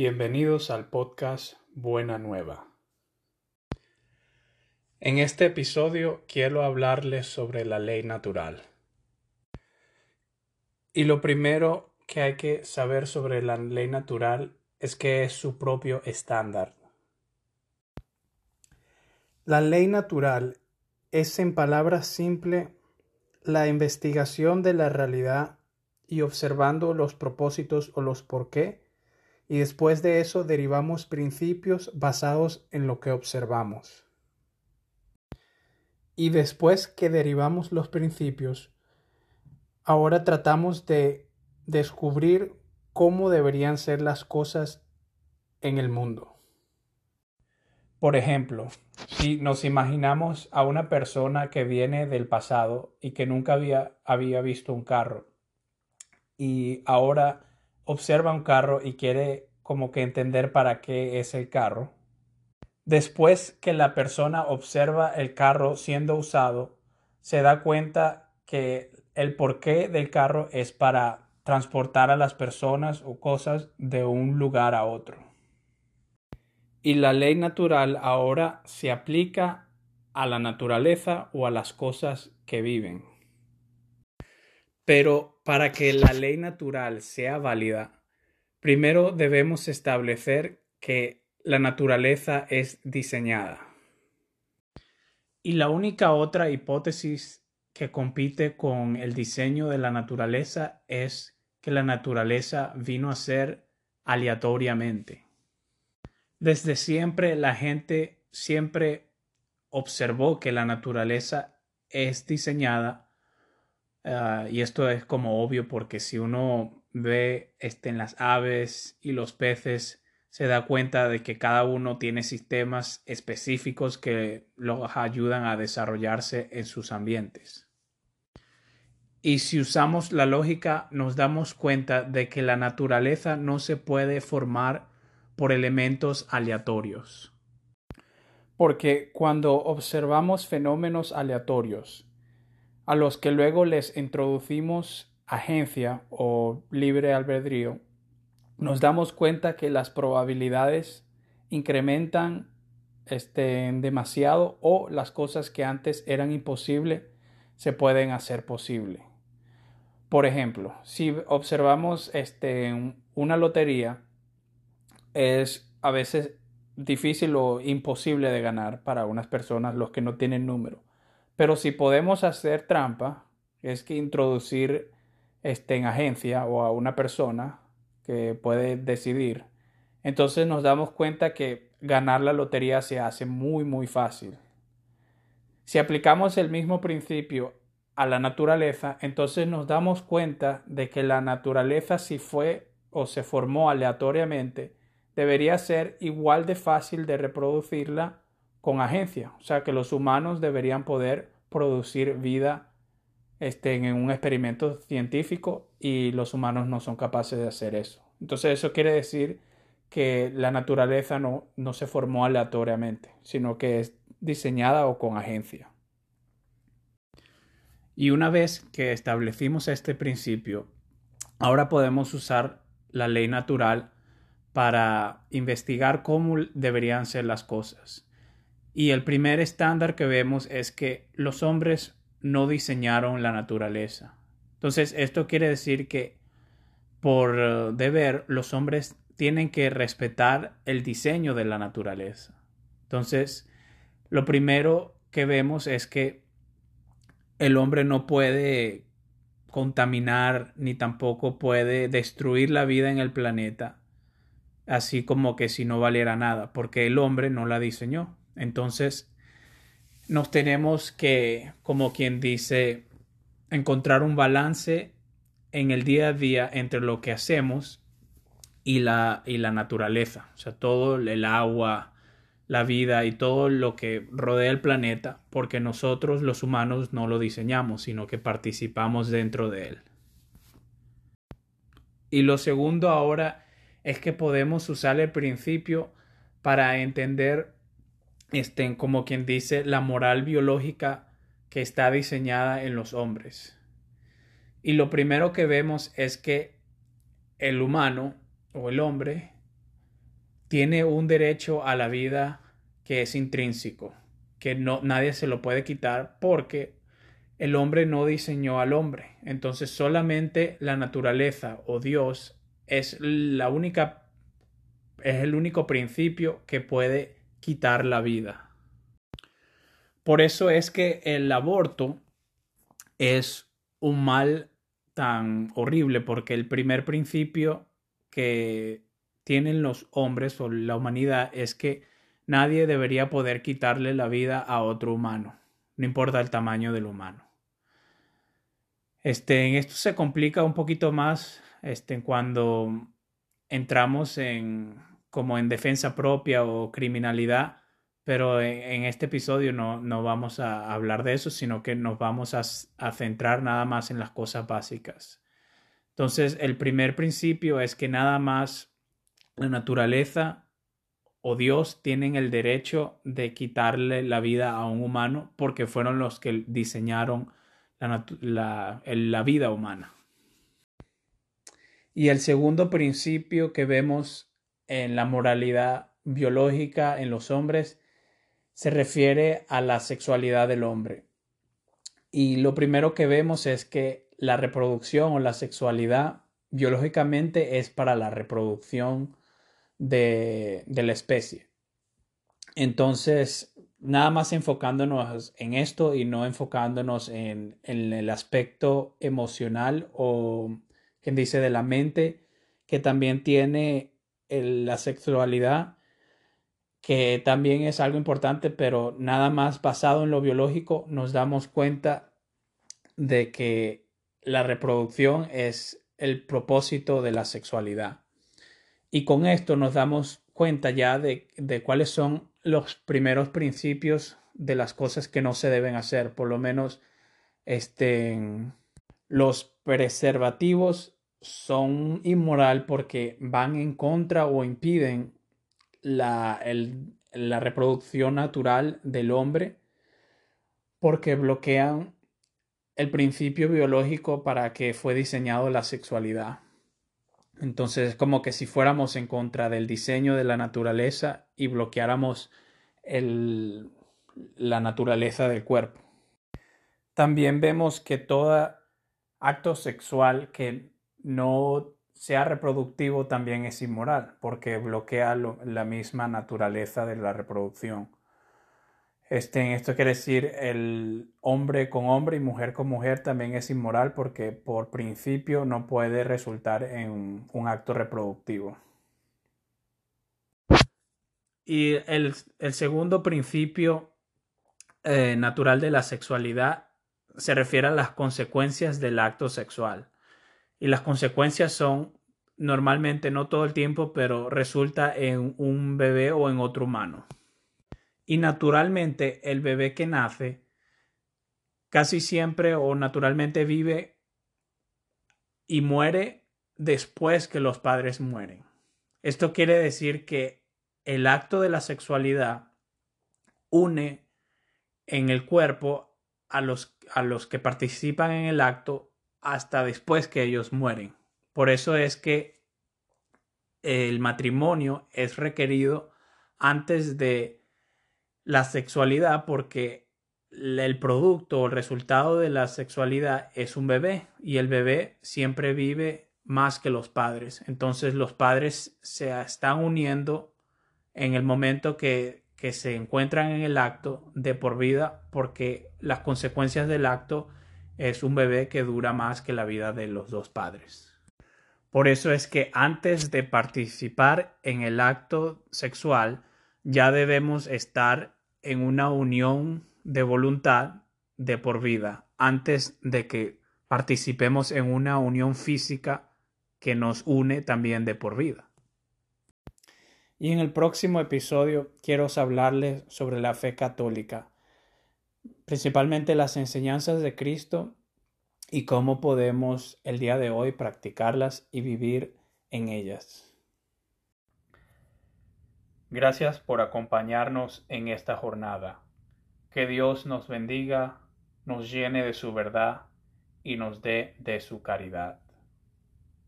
Bienvenidos al podcast Buena Nueva. En este episodio quiero hablarles sobre la ley natural. Y lo primero que hay que saber sobre la ley natural es que es su propio estándar. La ley natural es en palabras simples la investigación de la realidad y observando los propósitos o los por qué y después de eso derivamos principios basados en lo que observamos. Y después que derivamos los principios, ahora tratamos de descubrir cómo deberían ser las cosas en el mundo. Por ejemplo, si nos imaginamos a una persona que viene del pasado y que nunca había, había visto un carro y ahora observa un carro y quiere como que entender para qué es el carro. Después que la persona observa el carro siendo usado, se da cuenta que el porqué del carro es para transportar a las personas o cosas de un lugar a otro. Y la ley natural ahora se aplica a la naturaleza o a las cosas que viven. Pero para que la ley natural sea válida, primero debemos establecer que la naturaleza es diseñada. Y la única otra hipótesis que compite con el diseño de la naturaleza es que la naturaleza vino a ser aleatoriamente. Desde siempre la gente siempre observó que la naturaleza es diseñada Ah, y esto es como obvio porque si uno ve este, en las aves y los peces, se da cuenta de que cada uno tiene sistemas específicos que los ayudan a desarrollarse en sus ambientes. Y si usamos la lógica, nos damos cuenta de que la naturaleza no se puede formar por elementos aleatorios. Porque cuando observamos fenómenos aleatorios, a los que luego les introducimos agencia o libre albedrío, nos damos cuenta que las probabilidades incrementan este, demasiado o las cosas que antes eran imposibles se pueden hacer posible. Por ejemplo, si observamos este, una lotería, es a veces difícil o imposible de ganar para unas personas los que no tienen número. Pero si podemos hacer trampa, es que introducir este, en agencia o a una persona que puede decidir, entonces nos damos cuenta que ganar la lotería se hace muy muy fácil. Si aplicamos el mismo principio a la naturaleza, entonces nos damos cuenta de que la naturaleza si fue o se formó aleatoriamente, debería ser igual de fácil de reproducirla con agencia, o sea que los humanos deberían poder producir vida este, en un experimento científico y los humanos no son capaces de hacer eso. Entonces eso quiere decir que la naturaleza no, no se formó aleatoriamente, sino que es diseñada o con agencia. Y una vez que establecimos este principio, ahora podemos usar la ley natural para investigar cómo deberían ser las cosas. Y el primer estándar que vemos es que los hombres no diseñaron la naturaleza. Entonces, esto quiere decir que por eh, deber los hombres tienen que respetar el diseño de la naturaleza. Entonces, lo primero que vemos es que el hombre no puede contaminar ni tampoco puede destruir la vida en el planeta, así como que si no valiera nada, porque el hombre no la diseñó. Entonces, nos tenemos que, como quien dice, encontrar un balance en el día a día entre lo que hacemos y la, y la naturaleza, o sea, todo el agua, la vida y todo lo que rodea el planeta, porque nosotros los humanos no lo diseñamos, sino que participamos dentro de él. Y lo segundo ahora es que podemos usar el principio para entender estén como quien dice, la moral biológica que está diseñada en los hombres. Y lo primero que vemos es que el humano o el hombre tiene un derecho a la vida que es intrínseco, que no, nadie se lo puede quitar porque el hombre no diseñó al hombre. Entonces solamente la naturaleza o Dios es la única es el único principio que puede quitar la vida. Por eso es que el aborto es un mal tan horrible porque el primer principio que tienen los hombres o la humanidad es que nadie debería poder quitarle la vida a otro humano, no importa el tamaño del humano. Este, en esto se complica un poquito más este, cuando entramos en como en defensa propia o criminalidad, pero en, este episodio no, no, vamos a hablar de eso, sino que nos vamos a, centrar nada más en las cosas básicas. Entonces, el primer principio es que nada más la naturaleza o Dios tienen el derecho de quitarle la vida a un humano porque fueron los que diseñaron la, la, vida humana. Y el segundo principio que vemos en la moralidad biológica en los hombres se refiere a la sexualidad del hombre. Y lo primero que vemos es que la reproducción o la sexualidad biológicamente es para la reproducción de, la especie. Entonces, nada más enfocándonos en esto y no enfocándonos en, el aspecto emocional o quien dice de la mente que también tiene la sexualidad que también es algo importante pero nada más basado en lo biológico nos damos cuenta de que la reproducción es el propósito de la sexualidad. Y con esto nos damos cuenta ya de, de cuáles son los primeros principios de las cosas que no se deben hacer, por lo menos este, los preservativos son inmoral porque van en contra o impiden la, la reproducción natural del hombre porque bloquean el principio biológico para que fue diseñado la sexualidad. Entonces es como que si fuéramos en contra del diseño de la naturaleza y bloqueáramos el, la naturaleza del cuerpo. También vemos que todo acto sexual que no sea reproductivo también es inmoral, porque bloquea la misma naturaleza de la reproducción. Este, esto quiere decir el hombre con hombre y mujer con mujer también es inmoral porque por principio no puede resultar en un acto reproductivo. Y el, segundo principio eh, natural de la sexualidad se refiere a las consecuencias del acto sexual. Y las consecuencias son normalmente no todo el tiempo, pero resulta en un bebé o en otro humano. Y naturalmente el bebé que nace casi siempre o naturalmente vive y muere después que los padres mueren. Esto quiere decir que el acto de la sexualidad une en el cuerpo a los, a los que participan en el acto hasta después que ellos mueren. Por eso es que el matrimonio es requerido antes de la sexualidad porque el producto o el resultado de la sexualidad es un bebé y el bebé siempre vive más que los padres. Entonces los padres se están uniendo en el momento que, que se encuentran en el acto de por vida porque las consecuencias del acto es un bebé que dura más que la vida de los dos padres. Por eso es que antes de participar en el acto sexual ya debemos estar en una unión de voluntad de por vida antes de que participemos en una unión física que nos une también de por vida. Y en el próximo episodio quiero hablarles sobre la fe católica, principalmente las enseñanzas de Cristo y cómo podemos el día de hoy practicarlas y vivir en ellas. Gracias por acompañarnos en esta jornada. Que Dios nos bendiga, nos llene de su verdad y nos dé de su caridad.